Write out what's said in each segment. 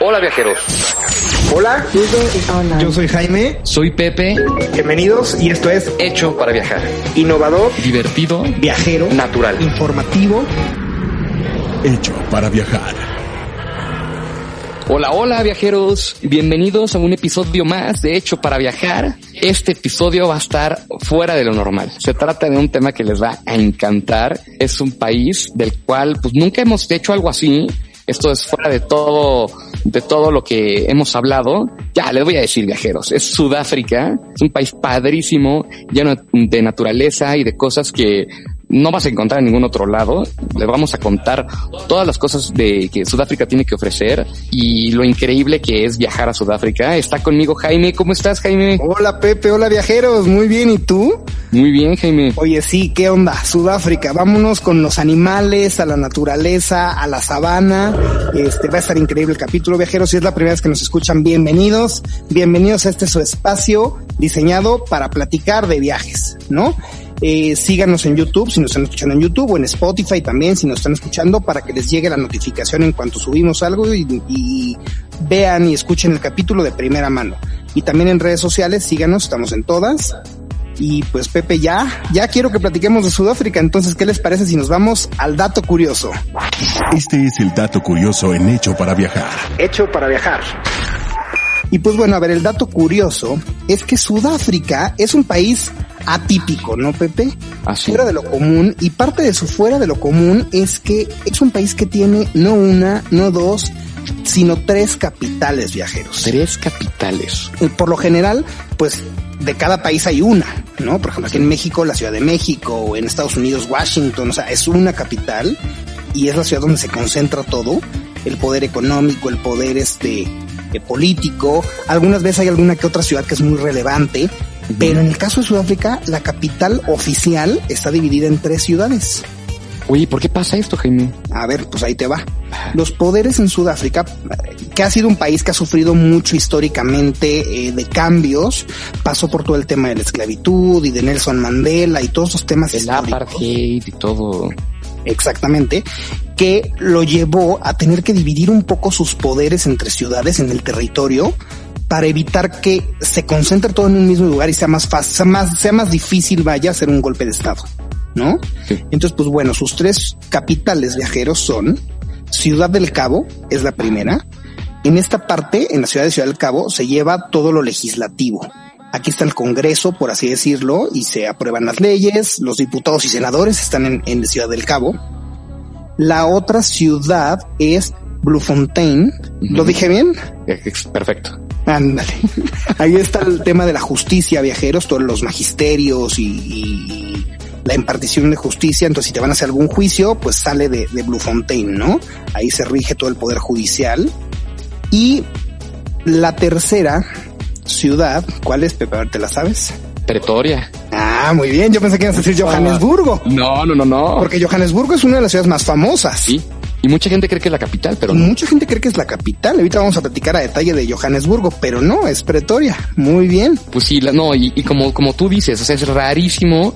Hola viajeros, Hola, yo soy Jaime. soy Pepe, Bienvenidos y esto es hecho para viajar. Innovador, Divertido, Viajero, natural. Informativo. Hecho para viajar. Hola, hola viajeros, bienvenidos a un episodio más de Hecho para Viajar. Este episodio va a estar fuera de lo normal. Se trata de un tema que les va a encantar. Es un país del cual pues nunca hemos hecho algo así. Esto es fuera de todo, de todo lo que hemos hablado. Ya, les voy a decir viajeros. Es Sudáfrica. Es un país padrísimo, lleno de naturaleza y de cosas que no vas a encontrar en ningún otro lado. Les vamos a contar todas las cosas de que Sudáfrica tiene que ofrecer y lo increíble que es viajar a Sudáfrica. Está conmigo Jaime. ¿Cómo estás, Jaime? Hola Pepe, hola viajeros, muy bien, ¿y tú? Muy bien, Jaime. Oye, sí, ¿qué onda? Sudáfrica, vámonos con los animales, a la naturaleza, a la sabana. Este va a estar increíble el capítulo, viajeros. Si es la primera vez que nos escuchan, bienvenidos. Bienvenidos a este su espacio diseñado para platicar de viajes, ¿no? Eh, síganos en YouTube si nos están escuchando en YouTube o en Spotify también si nos están escuchando para que les llegue la notificación en cuanto subimos algo y, y vean y escuchen el capítulo de primera mano. Y también en redes sociales, síganos, estamos en todas. Y pues Pepe, ya, ya quiero que platiquemos de Sudáfrica, entonces, ¿qué les parece si nos vamos al dato curioso? Este es el dato curioso en Hecho para viajar. Hecho para viajar. Y pues bueno, a ver, el dato curioso es que Sudáfrica es un país atípico, ¿no, Pepe? Así. Fuera de lo común, y parte de su fuera de lo común es que es un país que tiene no una, no dos, sino tres capitales viajeros. Tres capitales. Y por lo general, pues de cada país hay una, ¿no? Por ejemplo, aquí en México, la Ciudad de México, o en Estados Unidos, Washington, o sea, es una capital y es la ciudad donde se concentra todo, el poder económico, el poder este eh, político. Algunas veces hay alguna que otra ciudad que es muy relevante, pero en el caso de Sudáfrica, la capital oficial está dividida en tres ciudades. Oye, ¿por qué pasa esto, Jaime? A ver, pues ahí te va. Los poderes en Sudáfrica, que ha sido un país que ha sufrido mucho históricamente eh, de cambios, pasó por todo el tema de la esclavitud y de Nelson Mandela y todos esos temas El históricos. apartheid y todo. Exactamente, que lo llevó a tener que dividir un poco sus poderes entre ciudades en el territorio para evitar que se concentre todo en un mismo lugar y sea más fácil, sea más, sea más difícil vaya hacer un golpe de estado, ¿no? Sí. Entonces, pues bueno, sus tres capitales viajeros son Ciudad del Cabo, es la primera. En esta parte, en la ciudad de Ciudad del Cabo, se lleva todo lo legislativo. Aquí está el Congreso, por así decirlo, y se aprueban las leyes. Los diputados y senadores están en, en Ciudad del Cabo. La otra ciudad es Bluefontaine. ¿Lo dije bien? Eh, Perfecto. Ándale. Ahí está el tema de la justicia, viajeros, todos los magisterios y, y la impartición de justicia. Entonces, si te van a hacer algún juicio, pues sale de, de Bluefontaine, ¿no? Ahí se rige todo el poder judicial. Y la tercera ciudad, ¿cuál es, Pepe? A ver, ¿te la sabes? Pretoria. Ah, muy bien. Yo pensé que ibas a decir Johannesburgo. No, no, no, no. Porque Johannesburgo es una de las ciudades más famosas. Sí. Y mucha gente cree que es la capital, pero no. mucha gente cree que es la capital. Ahorita vamos a platicar a detalle de Johannesburgo, pero no, es Pretoria. Muy bien. Pues sí, la- no, y, y como, como tú dices, o sea, es rarísimo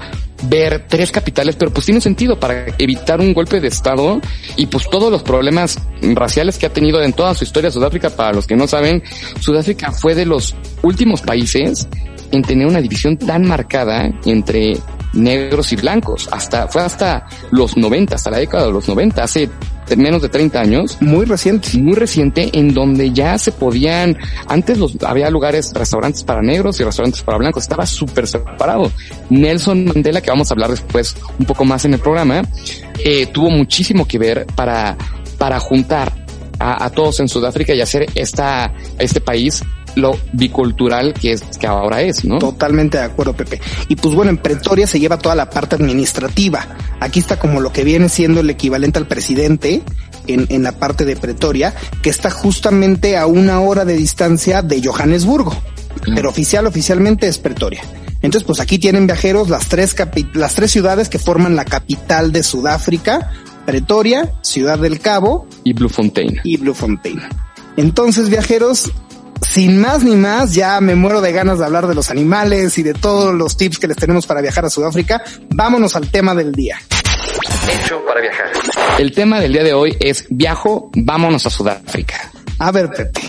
ver tres capitales, pero pues tiene sentido para evitar un golpe de estado y pues todos los problemas raciales que ha tenido en toda su historia Sudáfrica, para los que no saben, Sudáfrica fue de los últimos países en tener una división tan marcada entre negros y blancos, hasta, fue hasta los 90, hasta la década de los 90, hace menos de 30 años, Muy reciente. muy reciente en donde ya se podían, antes los, había lugares, restaurantes para negros y restaurantes para blancos, estaba súper separado. Nelson Mandela, que vamos a hablar después un poco más en el programa, eh, tuvo muchísimo que ver para, para juntar a, a todos en Sudáfrica y hacer esta, este país lo bicultural que es, que ahora es, ¿no? Totalmente de acuerdo, Pepe. Y pues bueno, en Pretoria se lleva toda la parte administrativa. Aquí está como lo que viene siendo el equivalente al presidente, en, en la parte de Pretoria, que está justamente a una hora de distancia de Johannesburgo. Pero oficial, oficialmente es Pretoria. Entonces, pues aquí tienen viajeros las tres, las tres ciudades que forman la capital de Sudáfrica, Pretoria, Ciudad del Cabo y Bloemfontein. Y Bloemfontein. Entonces, viajeros, sin más ni más, ya me muero de ganas de hablar de los animales y de todos los tips que les tenemos para viajar a Sudáfrica. Vámonos al tema del día. Hecho para viajar. El tema del día de hoy es viajo, vámonos a Sudáfrica. A ver, Pepe.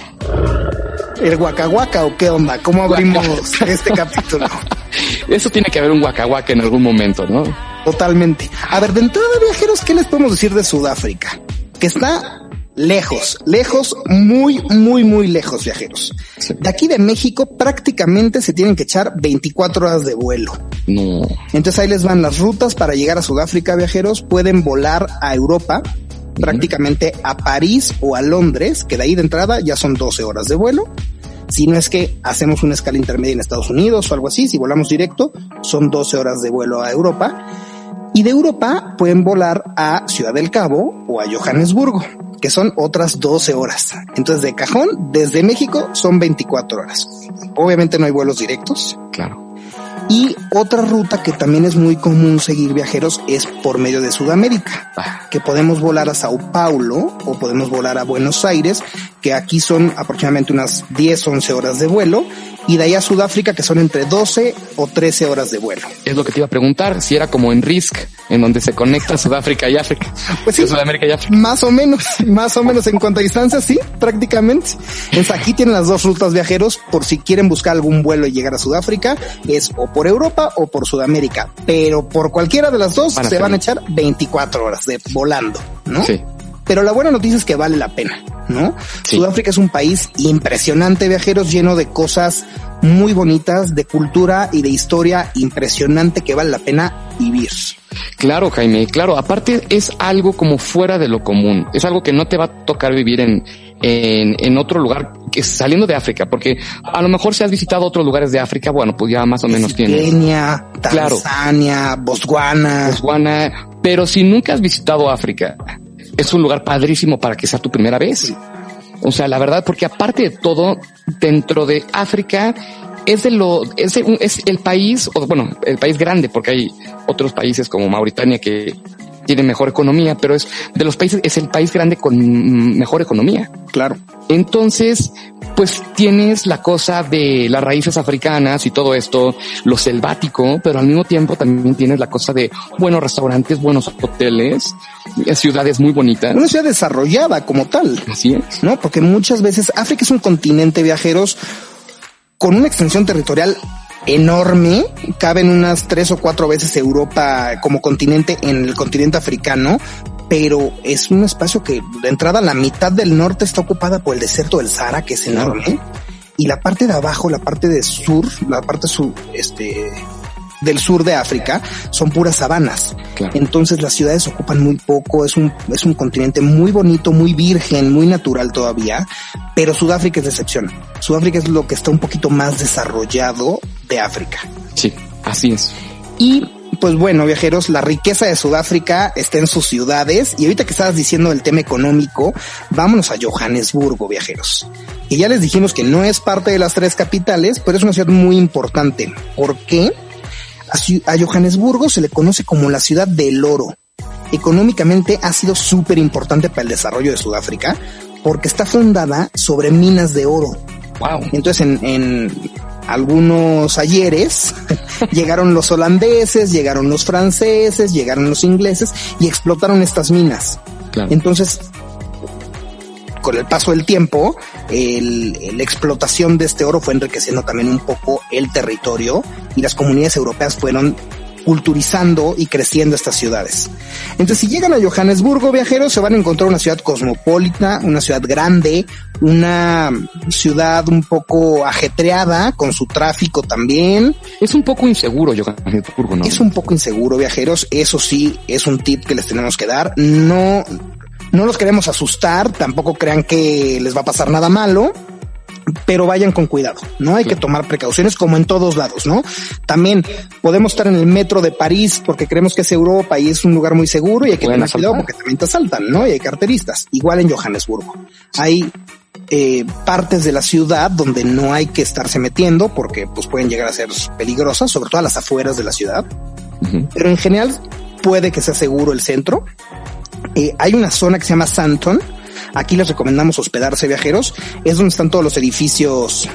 ¿El guacahuaca o qué onda? ¿Cómo abrimos este capítulo? Eso tiene que haber un guacahuaca en algún momento, ¿no? Totalmente. A ver, de entrada, viajeros, ¿qué les podemos decir de Sudáfrica? Que está lejos, lejos, muy, muy, muy lejos, viajeros. De aquí de México prácticamente se tienen que echar 24 horas de vuelo. No. Entonces ahí les van las rutas para llegar a Sudáfrica, viajeros. Pueden volar a Europa, prácticamente a París o a Londres, que de ahí de entrada ya son 12 horas de vuelo. Si no es que hacemos una escala intermedia en Estados Unidos o algo así, si volamos directo, son 12 horas de vuelo a Europa. Y de Europa pueden volar a Ciudad del Cabo o a Johannesburgo, que son otras 12 horas. Entonces de cajón, desde México son 24 horas. Obviamente no hay vuelos directos. Claro. Y otra ruta que también es muy común seguir viajeros es por medio de Sudamérica, que podemos volar a Sao Paulo o podemos volar a Buenos Aires, que aquí son aproximadamente unas 10, 11 horas de vuelo, y de ahí a Sudáfrica, que son entre 12 o 13 horas de vuelo. Es lo que te iba a preguntar, si era como en RISC, en donde se conecta Sudáfrica y África. Pues sí, Sudamérica y África. Más o menos, más o menos en cuanto a distancia, sí, prácticamente. Entonces aquí tienen las dos rutas viajeros por si quieren buscar algún vuelo y llegar a Sudáfrica, es o por Europa o por Sudamérica, pero por cualquiera de las dos Van se van a echar 24 horas de volando, ¿no? Sí. Pero la buena noticia es que vale la pena, ¿no? Sí. Sudáfrica es un país impresionante, viajeros, lleno de cosas muy bonitas, de cultura y de historia impresionante que vale la pena vivir. Claro, Jaime, claro. Aparte es algo como fuera de lo común. Es algo que no te va a tocar vivir en, en, en otro lugar que saliendo de África, porque a lo mejor si has visitado otros lugares de África, bueno, pues ya más o menos tienes Kenia, Claro. Tanzania, Botswana. Botswana, pero si nunca has visitado África, es un lugar padrísimo para que sea tu primera vez. O sea, la verdad, porque aparte de todo, dentro de África es de lo, es, el- es el país, o bueno, el país grande, porque hay otros países como Mauritania que tienen mejor economía, pero es de los países, es el país grande con mejor economía. Claro. Entonces, pues tienes la cosa de las raíces africanas y todo esto, lo selvático, pero al mismo tiempo también tienes la cosa de buenos restaurantes, buenos hoteles, eh, ciudades muy bonitas. Una ciudad desarrollada como tal. Así es. ¿no? Porque muchas veces África es un continente viajeros con una extensión territorial enorme, caben unas tres o cuatro veces Europa como continente en el continente africano, pero es un espacio que de entrada la mitad del norte está ocupada por el desierto del Sahara, que es enorme, y la parte de abajo, la parte de sur, la parte sur, este, del sur de África, son puras sabanas. Claro. Entonces las ciudades ocupan muy poco, es un, es un continente muy bonito, muy virgen, muy natural todavía, pero Sudáfrica es de excepción. Sudáfrica es lo que está un poquito más desarrollado de África. Sí, así es. Y pues bueno, viajeros, la riqueza de Sudáfrica está en sus ciudades y ahorita que estabas diciendo el tema económico, vámonos a Johannesburgo, viajeros. Y ya les dijimos que no es parte de las tres capitales, pero es una ciudad muy importante. ¿Por qué? A, Johannesburgo se le conoce como la ciudad del oro. Económicamente ha sido súper importante para el desarrollo de Sudáfrica porque está fundada sobre minas de oro. Wow. Entonces en, en algunos ayeres llegaron los holandeses, llegaron los franceses, llegaron los ingleses y explotaron estas minas. Claro. Entonces, con el paso del tiempo, el- la explotación de este oro fue enriqueciendo también un poco el territorio y las comunidades europeas fueron culturizando y creciendo estas ciudades. Entonces, si llegan a Johannesburgo, viajeros, se van a encontrar una ciudad cosmopolita, una ciudad grande, una ciudad un poco ajetreada, con su tráfico también. Es un poco inseguro Johannesburgo, ¿no? Es un poco inseguro, viajeros. Eso sí, es un tip que les tenemos que dar. No, no los queremos asustar. Tampoco crean que les va a pasar nada malo. Pero vayan con cuidado, ¿no? Hay que tomar precauciones como en todos lados, ¿no? También podemos estar en el metro de París porque creemos que es Europa y es un lugar muy seguro y hay que tener cuidado porque también te asaltan, ¿no? Y hay carteristas. Igual en Johannesburgo. Hay eh, partes de la ciudad donde no hay que estarse metiendo porque pues pueden llegar a ser peligrosas, sobre todo a las afueras de la ciudad. Pero en general puede que sea seguro el centro. Eh, hay una zona que se llama Santon, Aquí les recomendamos hospedarse viajeros. Es donde están todos los edificios,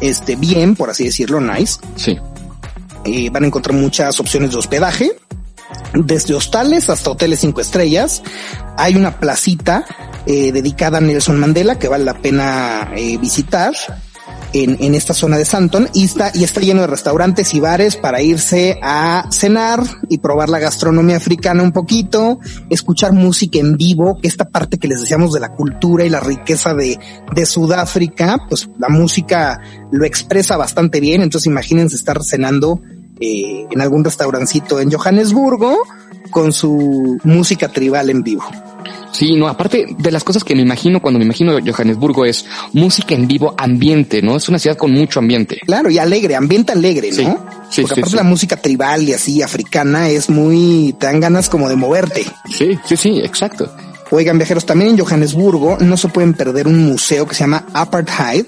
este, bien, por así decirlo, nice. Sí. Eh, van a encontrar muchas opciones de hospedaje, desde hostales hasta hoteles cinco estrellas. Hay una placita eh, dedicada a Nelson Mandela que vale la pena eh, visitar en, en, esta zona de Santon y está, y está lleno de restaurantes y bares para irse a cenar y probar la gastronomía africana un poquito, escuchar música en vivo, que esta parte que les decíamos de la cultura y la riqueza de, de Sudáfrica, pues la música lo expresa bastante bien. Entonces imagínense estar cenando eh, en algún restaurancito en Johannesburgo con su música tribal en vivo. Sí, no, aparte de las cosas que me imagino cuando me imagino Johannesburgo es música en vivo, ambiente, ¿no? Es una ciudad con mucho ambiente. Claro, y alegre, ambiente alegre, ¿no? Sí, sí, Porque sí, aparte sí. la música tribal y así africana es muy, te dan ganas como de moverte. Sí, sí, sí, exacto. Oigan, viajeros, también en Johannesburgo no se pueden perder un museo que se llama Apartheid,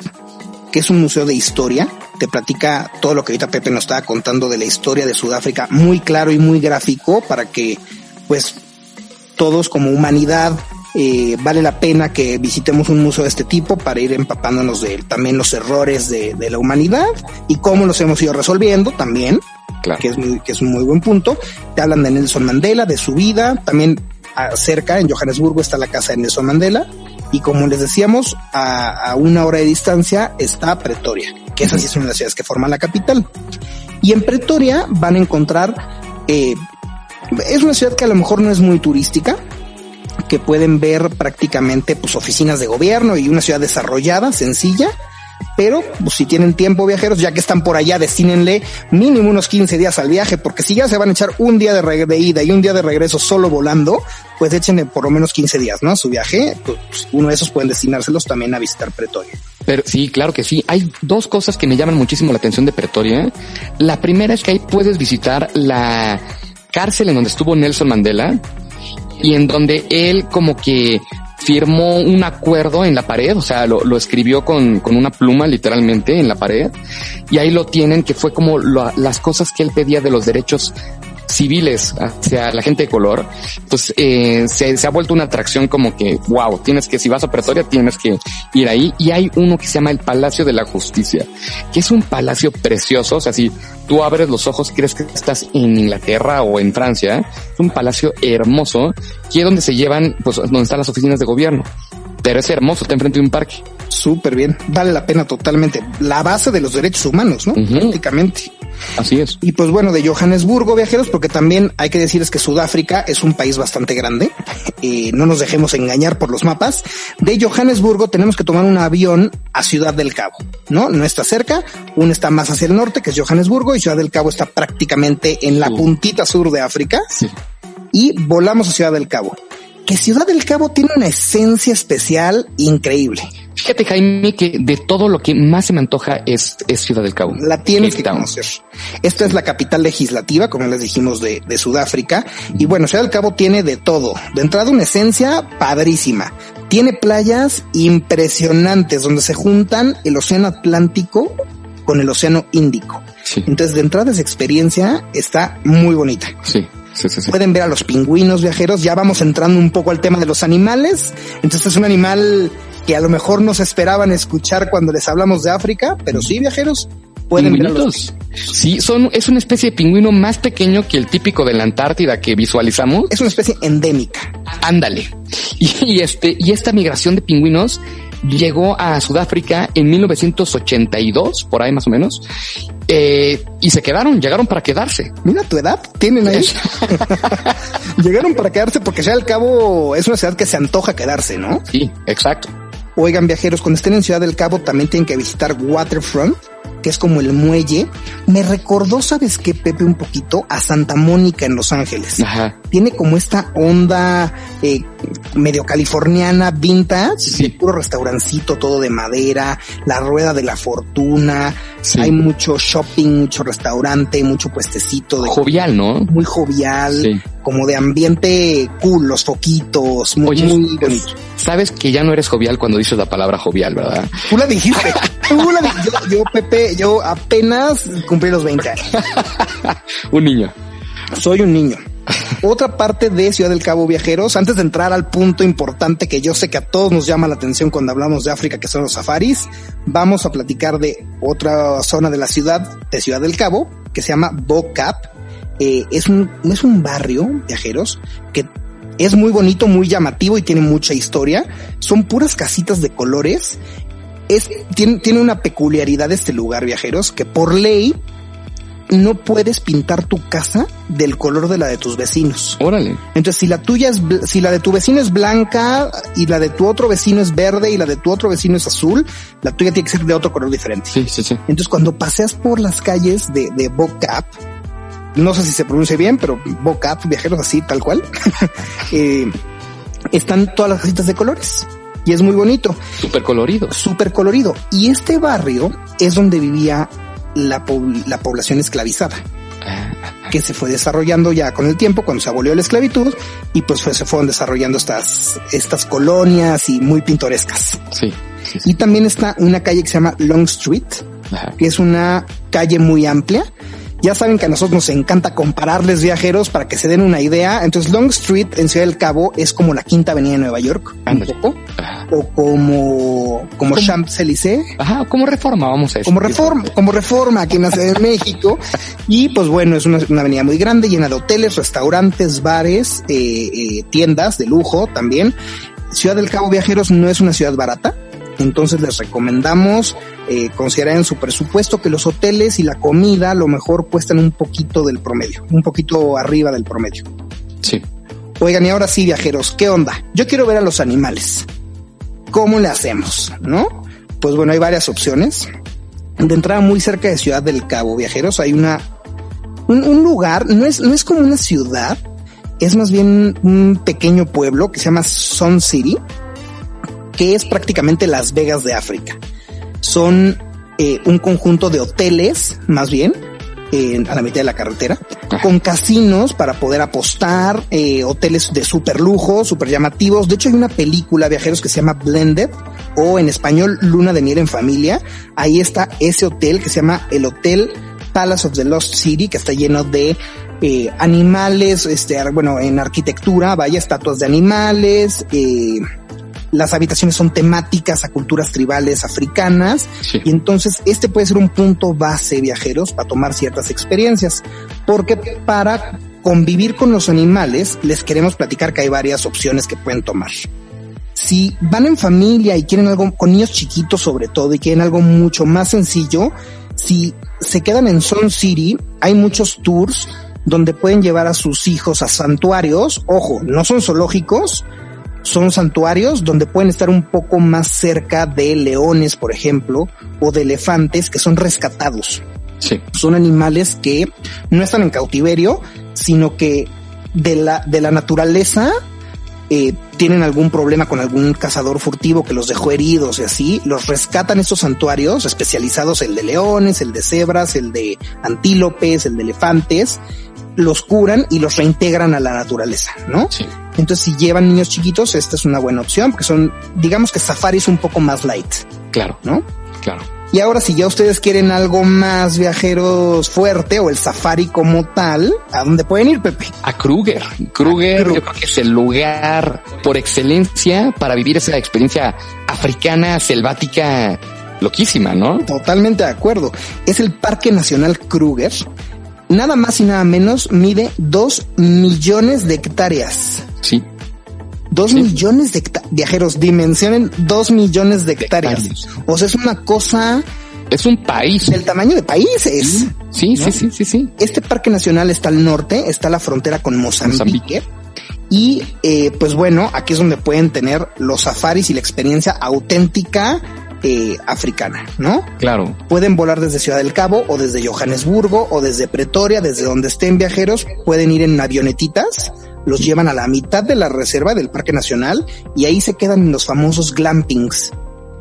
que es un museo de historia. Te platica todo lo que ahorita Pepe nos estaba contando de la historia de Sudáfrica, muy claro y muy gráfico para que, pues, todos como humanidad eh, vale la pena que visitemos un museo de este tipo para ir empapándonos de también los errores de, de la humanidad y cómo los hemos ido resolviendo también, Claro. que es, muy, que es un muy buen punto. Te hablan de Nelson Mandela, de su vida, también cerca en Johannesburgo está la casa de Nelson Mandela y como les decíamos, a, a una hora de distancia está Pretoria, que esa sí es una de las ciudades que forman la capital. Y en Pretoria van a encontrar, eh, es una ciudad que a lo mejor no es muy turística, que pueden ver prácticamente pues oficinas de gobierno y una ciudad desarrollada, sencilla, pero pues, si tienen tiempo viajeros, ya que están por allá, destínenle mínimo unos 15 días al viaje, porque si ya se van a echar un día de, ida y un día de regreso solo volando, pues échenle por lo menos 15 días, ¿no? Su viaje, pues uno de esos pueden destinárselos también a visitar Pretoria. Pero sí, claro que sí. Hay dos cosas que me llaman muchísimo la atención de Pretoria. La primera es que ahí puedes visitar la cárcel en donde estuvo Nelson Mandela y en donde él como que firmó un acuerdo en la pared, o sea, lo, escribió con, con una pluma literalmente en la pared y ahí lo tienen que fue como las cosas que él pedía de los derechos civiles hacia la gente de color. Entonces, eh, se, se ha vuelto una atracción como que, wow, tienes que, si vas a Pretoria, tienes que ir ahí. Y hay uno que se llama el Palacio de la Justicia, que es un palacio precioso. O sea, si tú abres los ojos, crees que estás en Inglaterra o en Francia. Es un palacio hermoso, que es donde se llevan, pues, donde están las oficinas de gobierno. Pero es hermoso, está enfrente de un parque. Súper bien, vale la pena totalmente. La base de los derechos humanos, ¿no? Ujú. Prácticamente. Así es. Y pues bueno, de Johannesburgo, viajeros, porque también hay que decirles que Sudáfrica es un país bastante grande. Eh, no nos dejemos engañar por los mapas. De Johannesburgo tenemos que tomar un avión a Ciudad del Cabo, ¿no? No está cerca. Uno está más hacia el norte, que es Johannesburgo, y Ciudad del Cabo está prácticamente en la puntita sur de África. Sí. Y volamos a Ciudad del Cabo. Que Ciudad del Cabo tiene una esencia especial increíble. Fíjate, Jaime, que de todo lo que más se me antoja es, es Ciudad del Cabo. La tienes que conocer. Esta es la capital legislativa, como les dijimos, de, de Sudáfrica. Y bueno, Ciudad del Cabo tiene de todo. De entrada, una esencia padrísima. Tiene playas impresionantes donde se juntan el océano Atlántico con el océano Índico. Sí, Entonces, de entrada, esa experiencia está muy bonita. sí, sí, sí. sí. Pueden ver a los pingüinos viajeros. Ya vamos entrando un poco al tema de los animales. Entonces es un animal que a lo mejor no se esperaban escuchar cuando les hablamos de África, pero sí viajeros pueden ver a los Pingüinitos. Sí, son, es una especie de pingüino más pequeño que el típico de la Antártida que visualizamos. Es una especie endémica. Ándale. Y, y este, y esta migración de pingüinos llegó a Sudáfrica en 1982, por ahí más o menos, eh, y se quedaron, llegaron para quedarse. Mira tu edad, tienen ahí. Llegaron para quedarse porque ya al cabo es una ciudad que se antoja quedarse, ¿no? Sí, exacto. Oigan, viajeros, cuando estén en Ciudad del Cabo también tienen que visitar Waterfront, que es como el muelle. Me recordó, ¿sabes qué, Pepe? Un poquito a Santa Mónica en Los Ángeles. Ajá. Tiene como esta onda eh, medio californiana, vintage, Sí. puro restaurancito, todo de madera, la rueda de la fortuna. Sí. Hay mucho shopping, mucho restaurante, mucho puestecito de Jovial, ¿no? muy jovial, Sí. Como de ambiente cool, los foquitos, muy, Oye, muy bonito. sabes que ya no eres jovial cuando dices la palabra jovial, ¿verdad? Tú la dijiste. Tú la di- yo, yo, Pepe, yo apenas cumplí los 20 años. Un niño. Soy un niño. Otra parte de Ciudad del Cabo Viajeros, antes de entrar al punto importante que yo sé que a todos nos llama la atención cuando hablamos de África, que son los safaris, vamos a platicar de otra zona de la ciudad, de Ciudad del Cabo, que se llama Bocap. Eh, es un, es un barrio, viajeros, que es muy bonito, muy llamativo y tiene mucha historia. Son puras casitas de colores. Es, tiene, tiene una peculiaridad este lugar, viajeros, que por ley no puedes pintar tu casa del color de la de tus vecinos. Órale. Entonces, si la tuya es, si la de tu vecino es blanca y la de tu otro vecino es verde y la de tu otro vecino es azul, la tuya tiene que ser de otro color diferente. Sí, sí, sí. Entonces, cuando paseas por las calles de, de Bocap, no sé si se pronuncia bien, pero Bocap, viajeros así, tal cual, eh, están todas las casitas de colores y es muy bonito Súper colorido. súper colorido. Y este barrio es donde vivía la, pobl- la población esclavizada, Ah, que se fue desarrollando ya con el tiempo cuando se abolió la esclavitud y pues fue- se fueron desarrollando estas, estas colonias y muy pintorescas. Sí. sí, sí. Y también está una calle que se llama Long Street, Ajá. que es una calle muy amplia. Ya saben que a nosotros nos encanta compararles viajeros para que se den una idea. Entonces Long Street en Ciudad del Cabo es como la quinta avenida de Nueva York, un poco, o como, como. Champs-Élysées. Ajá, como reforma, vamos a decir. como reforma, como reforma aquí en la Ciudad de México. Y pues bueno, es una, una avenida muy grande, llena de hoteles, restaurantes, bares, eh, eh, tiendas de lujo también. Ciudad del Cabo Viajeros no es una ciudad barata. Entonces les recomendamos eh, considerar en su presupuesto que los hoteles y la comida a lo mejor cuestan un poquito del promedio, un poquito arriba del promedio. Sí. Oigan, y ahora sí, viajeros, ¿qué onda? Yo quiero ver a los animales. ¿Cómo le hacemos? ¿No? Pues bueno, hay varias opciones. De entrada muy cerca de Ciudad del Cabo, viajeros, hay una, un, un lugar, no es, no es como una ciudad, es más bien un pequeño pueblo que se llama Sun City, que es prácticamente Las Vegas de África. Son eh, un conjunto de hoteles, más bien, eh, a la mitad de la carretera, con casinos para poder apostar, eh, hoteles de super lujo, super llamativos. De hecho, hay una película, viajeros, que se llama Blended, o en español, Luna de Miel en Familia. Ahí está ese hotel que se llama el Hotel Palace of the Lost City, que está lleno de eh, animales, este, bueno, en arquitectura, vaya, estatuas de animales, eh, las habitaciones son temáticas a culturas tribales africanas Sí. y entonces este puede ser un punto base viajeros para tomar ciertas experiencias porque para convivir con los animales les queremos platicar que hay varias opciones que pueden tomar. Si van en familia y quieren algo con niños chiquitos sobre todo y quieren algo mucho más sencillo, si se quedan en Sun City, hay muchos tours donde pueden llevar a sus hijos a santuarios. Ojo, no son zoológicos, son santuarios donde pueden estar un poco más cerca de leones, por ejemplo, o de elefantes que son rescatados. Sí. Son animales que no están en cautiverio, sino que de la, de la naturaleza eh, tienen algún problema con algún cazador furtivo que los dejó heridos y así, los rescatan estos santuarios especializados, el de leones, el de cebras, el de antílopes, el de elefantes, los curan y los reintegran a la naturaleza, ¿no? Sí. Entonces, si llevan niños chiquitos, esta es una buena opción, porque son, digamos que safaris un poco más light, Claro, ¿no? claro. Y ahora, si ya ustedes quieren algo más viajeros fuerte o el safari como tal, ¿a dónde pueden ir, Pepe? A Kruger. Kruger, yo creo que es el lugar por excelencia para vivir esa experiencia africana, selvática, loquísima, ¿no? Totalmente de acuerdo. Es el Parque Nacional Kruger. Nada más y nada menos mide dos millones de hectáreas. Sí. Dos Sí. millones de hectáreas. Viajeros, dimensionen dos millones de hectáreas. hectáreas. O sea, es una cosa Es un país. del tamaño de países. Sí, sí, sí, sí, sí. Este parque nacional está al norte, está a la frontera con Mozambique. Mozambique. Y eh, pues bueno, aquí es donde pueden tener los safaris y la experiencia auténtica eh, africana, ¿no? Claro. Pueden volar desde Ciudad del Cabo o desde Johannesburgo o desde Pretoria, desde donde estén viajeros, pueden ir en avionetitas, los llevan a la mitad de la reserva del Parque Nacional y ahí se quedan en los famosos glampings.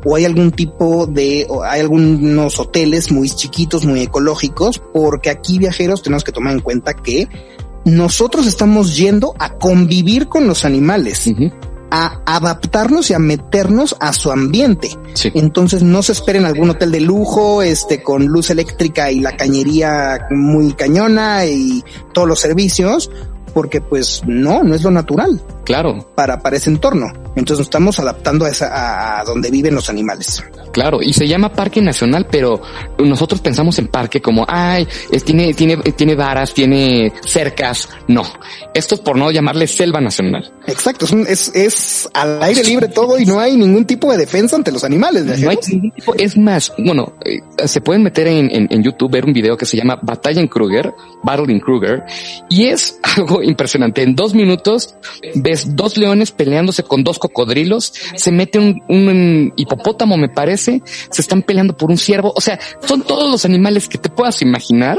O hay algún tipo de, o hay algunos hoteles muy chiquitos, muy ecológicos, porque aquí viajeros tenemos que tomar en cuenta que nosotros estamos yendo a convivir con los animales. A adaptarnos y a meternos a su ambiente. Sí. Entonces no se esperen algún hotel de lujo, este, con luz eléctrica y la cañería muy cañona y todos los servicios, porque pues no, no es lo natural Claro, para, para ese entorno. Entonces nos estamos adaptando a, esa, a, donde viven los animales. claro. Y se llama Parque Nacional, pero nosotros pensamos en parque como, ay, tiene, tiene, tiene varas, tiene cercas. No, esto es por no llamarle Selva Nacional. Exacto, es, un- es, es al aire libre todo y no hay ningún tipo de defensa ante los animales. No hay ningún tipo- es más, bueno, eh, se pueden meter en, en, en YouTube, ver un video que se llama Batalla en Kruger, Battle in Kruger, y es algo impresionante. En dos minutos ves dos leones peleándose con dos cocodrilos, se mete un, un hipopótamo, me parece, se están peleando por un ciervo. O sea, son todos los animales que te puedas imaginar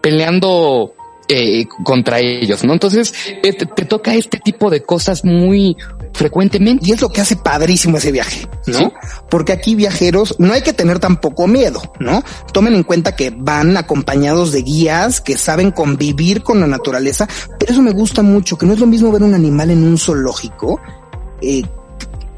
peleando eh, contra ellos, ¿no? Entonces, eh, te, te toca este tipo de cosas muy frecuentemente. Y es lo que hace padrísimo ese viaje, ¿no? Sí. Porque aquí viajeros no hay que tener tampoco miedo, ¿no? Tomen en cuenta que van acompañados de guías que saben convivir con la naturaleza, pero eso me gusta mucho, que no es lo mismo ver un animal en un zoológico, eh,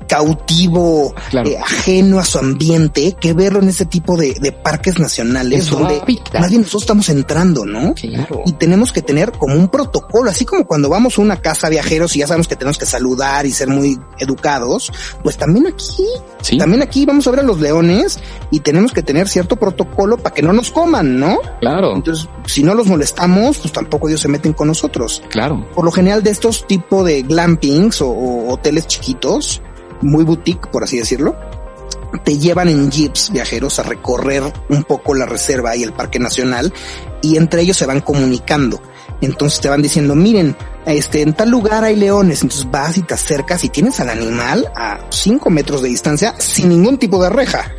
cautivo, Claro. eh, ajeno a su ambiente, que verlo en ese tipo de, de parques nacionales donde más bien nosotros estamos entrando, ¿no? Claro. y tenemos que tener como un protocolo, así como cuando vamos a una casa viajeros y ya sabemos que tenemos que saludar y ser muy educados, pues también aquí, Sí. también aquí vamos a ver a los leones y tenemos que tener cierto protocolo para que no nos coman, ¿no? Claro, Entonces, si no los molestamos, pues tampoco ellos se meten con nosotros. claro. Por lo general de estos tipos de glampings o, o hoteles chiquitos, muy boutique, por así decirlo, te llevan en jeeps viajeros a recorrer un poco la reserva y el parque nacional y entre ellos se van comunicando. Entonces te van diciendo, miren, este, en tal lugar hay leones. Entonces vas y te acercas y tienes al animal a cinco metros de distancia sin ningún tipo de reja,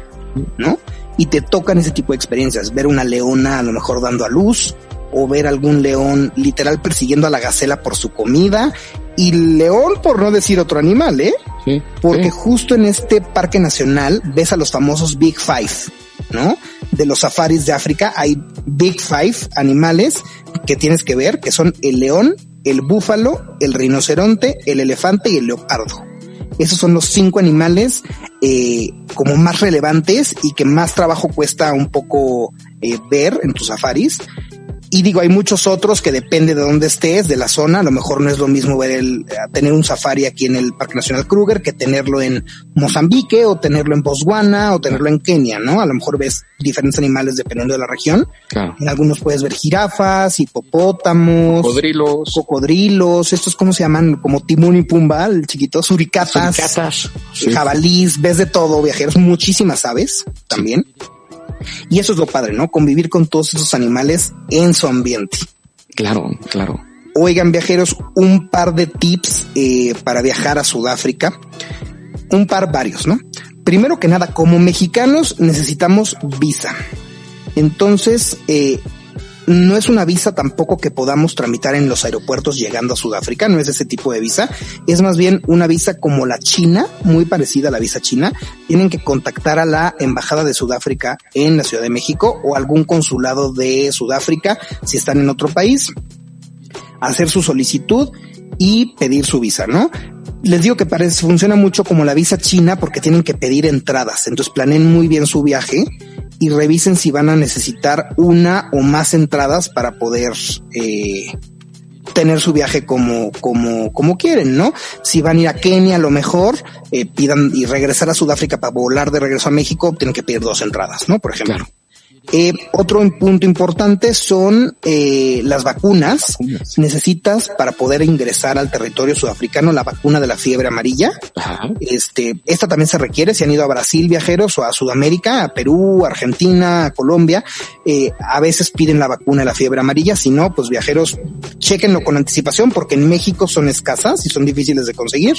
¿no? Y te tocan ese tipo de experiencias. Ver una leona a lo mejor dando a luz o ver algún león literal persiguiendo a la gacela por su comida y león por no decir otro animal, ¿eh? Sí. Porque sí. justo en este parque nacional ves a los famosos Big Five, ¿no? De los safaris de África hay Big Five animales que tienes que ver, que son el león, el búfalo, el rinoceronte, el elefante y el leopardo. Esos son los cinco animales eh, como más relevantes y que más trabajo cuesta un poco eh, ver en tus safaris. Y digo, hay muchos otros que depende de dónde estés, de la zona. A lo mejor no es lo mismo ver el, eh, tener un safari aquí en el Parque Nacional Kruger que tenerlo en Mozambique o tenerlo en Botswana o tenerlo en Kenia, ¿no? A lo mejor ves diferentes animales dependiendo de la región. Claro. En algunos puedes ver jirafas, hipopótamos, Cocodrilos, cocodrilos, estos cómo se llaman, como Timón y Pumba, el chiquito, suricatas, suricatas. Sí. jabalís, ves de todo, viajeros, muchísimas aves también. Y eso es lo padre, ¿no? Convivir con todos esos animales en su ambiente. Claro, claro. Oigan, viajeros, un par de tips eh, para viajar a Sudáfrica. Un par varios, ¿no? Primero que nada, como mexicanos necesitamos visa. Entonces, eh, no es una visa tampoco que podamos tramitar en los aeropuertos llegando a Sudáfrica, no es ese tipo de visa, es más bien una visa como la china, muy parecida a la visa china. Tienen que contactar a la embajada de Sudáfrica en la Ciudad de México o algún consulado de Sudáfrica si están en otro país, hacer su solicitud y pedir su visa, ¿no? Les digo que parece, funciona mucho como la visa china porque tienen que pedir entradas, entonces planeen muy bien su viaje y revisen si van a necesitar una o más entradas para poder eh, tener su viaje como, como, como quieren, ¿no? Si van a ir a Kenia, a lo mejor eh, pidan y regresar a Sudáfrica para volar de regreso a México, tienen que pedir dos entradas, ¿no? Por ejemplo. Eh, otro punto importante son eh, las vacunas. Vacunas. Necesitas para poder ingresar al territorio sudafricano la vacuna de la fiebre amarilla. Ajá. Este, esta también se requiere si han ido a Brasil viajeros o a Sudamérica, a Perú, Argentina, a Colombia. Eh, a veces piden la vacuna de la fiebre amarilla. Si no, pues viajeros, chequenlo con anticipación porque en México son escasas y son difíciles de conseguir.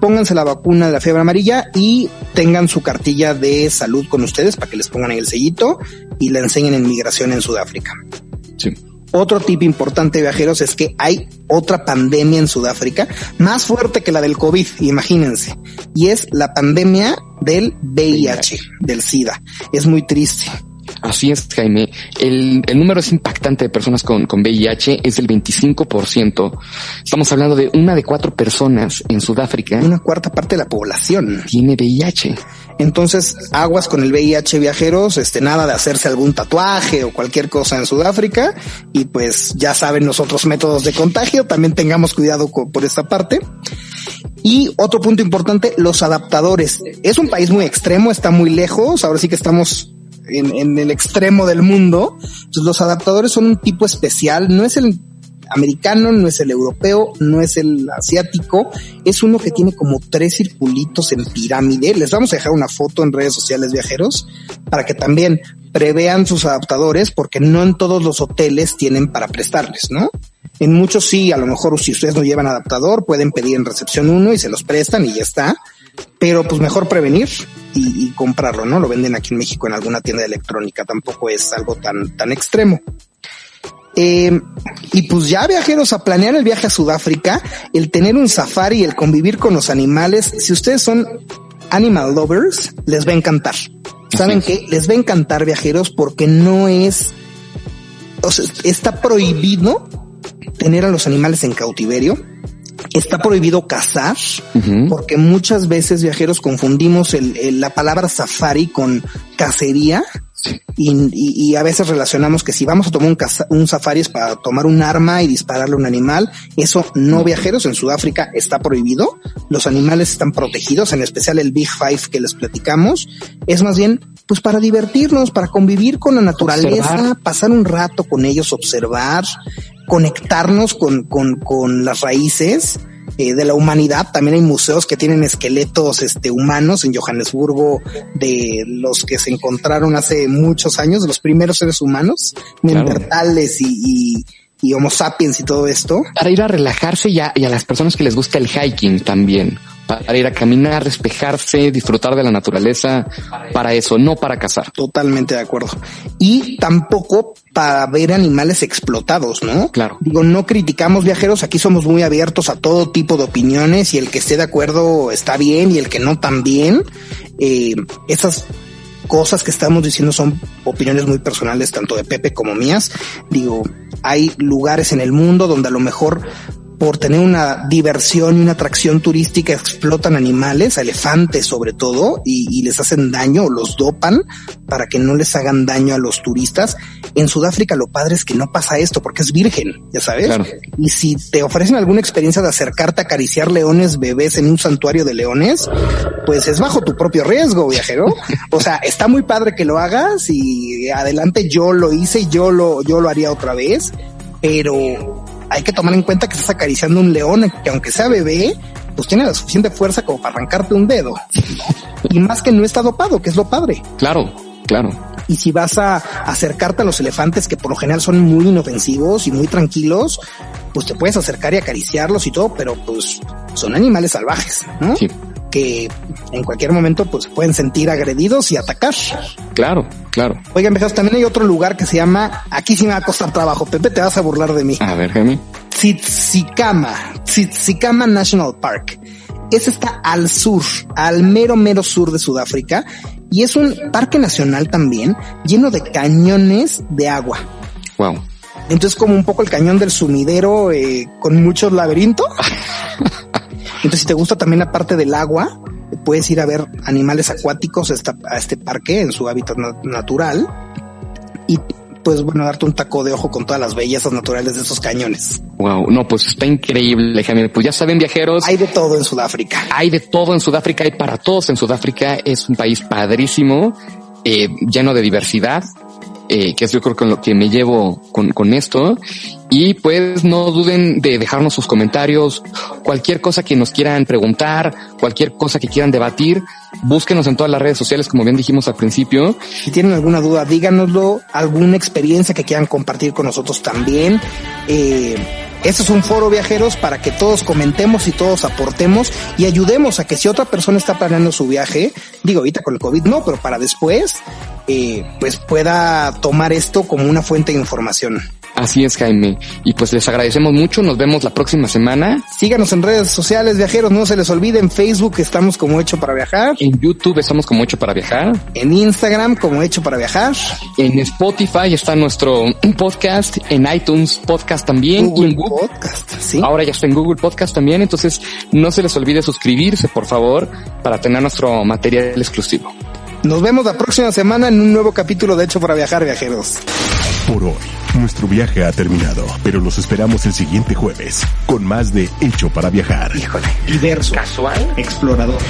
pónganse la vacuna de la fiebre amarilla y tengan su cartilla de salud con ustedes para que les pongan en el sellito y la enseñen en migración en Sudáfrica. Sí. Otro tip importante, viajeros, es que hay otra pandemia en Sudáfrica más fuerte que la del COVID, imagínense. Y es la pandemia del VIH, del SIDA. Es muy triste. Así es, Jaime. El, el número es impactante de personas con, con VIH, es del 25%. Estamos hablando de una de cuatro personas en Sudáfrica. Una cuarta parte de la población tiene VIH. Entonces, aguas con el VIH viajeros, este, nada de hacerse algún tatuaje o cualquier cosa en Sudáfrica. Y pues ya saben los otros métodos de contagio, también tengamos cuidado por esta parte. Y otro punto importante, los adaptadores. Es un país muy extremo, está muy lejos, ahora sí que estamos en, el extremo del mundo. Entonces los adaptadores son un tipo especial, no es el americano, no es el europeo, no es el asiático, es uno que tiene como tres circulitos en pirámide. Les vamos a dejar una foto en redes sociales viajeros para que también prevean sus adaptadores porque no en todos los hoteles tienen para prestarles, ¿no? En muchos sí, a lo mejor si ustedes no llevan adaptador, pueden pedir en recepción uno y se los prestan y ya está. Pero pues mejor prevenir y, y, comprarlo, ¿no? Lo venden aquí en México en alguna tienda electrónica, tampoco es algo tan, tan extremo. Eh, y pues ya viajeros a planear el viaje a Sudáfrica, el tener un safari, el convivir con los animales, si ustedes son animal lovers, les va a encantar. ¿Saben qué? Les va a encantar viajeros porque no es, o sea, está prohibido tener a los animales en cautiverio. Está prohibido cazar, uh -huh. porque muchas veces viajeros confundimos el, el, la palabra safari con cacería. Sí. Y, y, y, a veces relacionamos que si vamos a tomar un, un, safari es para tomar un arma y dispararle a un animal. Eso no viajeros en Sudáfrica está prohibido. Los animales están protegidos, en especial el Big Five que les platicamos. Es más bien, pues para divertirnos, para convivir con la naturaleza, observar. pasar un rato con ellos, observar, conectarnos con, con, con las raíces eh, de la humanidad. También hay museos que tienen esqueletos este, humanos en Johannesburgo de los que se encontraron hace muchos años, de los primeros seres humanos, neandertales claro. y, y y Homo sapiens y todo esto. Para ir a relajarse y a, y a, las personas que les gusta el hiking también. Para ir a caminar, despejarse, disfrutar de la naturaleza, para eso, no para cazar. Totalmente de acuerdo. Y tampoco para ver animales explotados, ¿no? Claro. Digo, no criticamos viajeros, aquí somos muy abiertos a todo tipo de opiniones y el que esté de acuerdo está bien y el que no también. Eh, esas cosas que estamos diciendo son opiniones muy personales, tanto de Pepe como mías. Digo, hay lugares en el mundo donde a lo mejor por tener una diversión y una atracción turística explotan animales, elefantes sobre todo, y, y, les hacen daño o los dopan para que no les hagan daño a los turistas. En Sudáfrica lo padre es que no pasa esto porque es virgen, ya sabes. Claro. Y si te ofrecen alguna experiencia de acercarte a acariciar leones bebés en un santuario de leones, pues es bajo tu propio riesgo, viajero. O sea, está muy padre que lo hagas y adelante yo lo hice, yo lo, yo lo haría otra vez, pero hay que tomar en cuenta que estás acariciando un león que aunque sea bebé, pues tiene la suficiente fuerza como para arrancarte un dedo. y más que no está dopado, que es lo padre. Claro, claro. Y si vas a acercarte a los elefantes, que por lo general son muy inofensivos y muy tranquilos, pues te puedes acercar y acariciarlos y todo, pero pues son animales salvajes, ¿no? Sí que en cualquier momento pues pueden sentir agredidos y atacar. Claro, claro. Oigan, viejos, también hay otro lugar que se llama, aquí sí me va a costar trabajo, Pepe, te vas a burlar de mí. A ver, Jaime. Tsitsikama, Tsitsikama National Park. Ese está al sur, al mero, mero sur de Sudáfrica, y es un parque nacional también, lleno de cañones de agua. Wow. Entonces como un poco el cañón del sumidero eh, con muchos laberintos. Entonces, si te gusta también la parte del agua, puedes ir a ver animales acuáticos a, esta, a este parque en su hábitat natural y pues bueno, darte un taco de ojo con todas las bellezas naturales de esos cañones. Wow, no, pues está increíble, Jaime. Pues ya saben, viajeros. Hay de todo en Sudáfrica. Hay de todo en Sudáfrica, hay para todos en Sudáfrica. Es un país padrísimo, eh, lleno de diversidad. Eh, que es yo creo que lo que me llevo con, con esto. Y pues no duden de dejarnos sus comentarios, cualquier cosa que nos quieran preguntar, cualquier cosa que quieran debatir, búsquenos en todas las redes sociales, como bien dijimos al principio. Si tienen alguna duda, díganoslo, alguna experiencia que quieran compartir con nosotros también. Eh, Este es un foro viajeros para que todos comentemos y todos aportemos y ayudemos a que si otra persona está planeando su viaje, digo ahorita con el COVID no, pero para después, eh, pues pueda tomar esto como una fuente de información. Así es, Jaime. Y pues les agradecemos mucho. Nos vemos la próxima semana. Síganos en redes sociales, viajeros. No se les olvide. En Facebook estamos como Hecho para Viajar. En YouTube estamos como Hecho para Viajar. En Instagram como Hecho para Viajar. En Spotify está nuestro podcast. En iTunes Podcast también. Google, y en Google Podcast. Sí. Ahora ya está en Google Podcast también. Entonces no se les olvide suscribirse, por favor, para tener nuestro material exclusivo. Nos vemos la próxima semana en un nuevo capítulo de Hecho para Viajar, viajeros. Por hoy, nuestro viaje ha terminado, pero los esperamos el siguiente jueves con más de Hecho para Viajar. Híjole. Diverso. Casual. Explorador.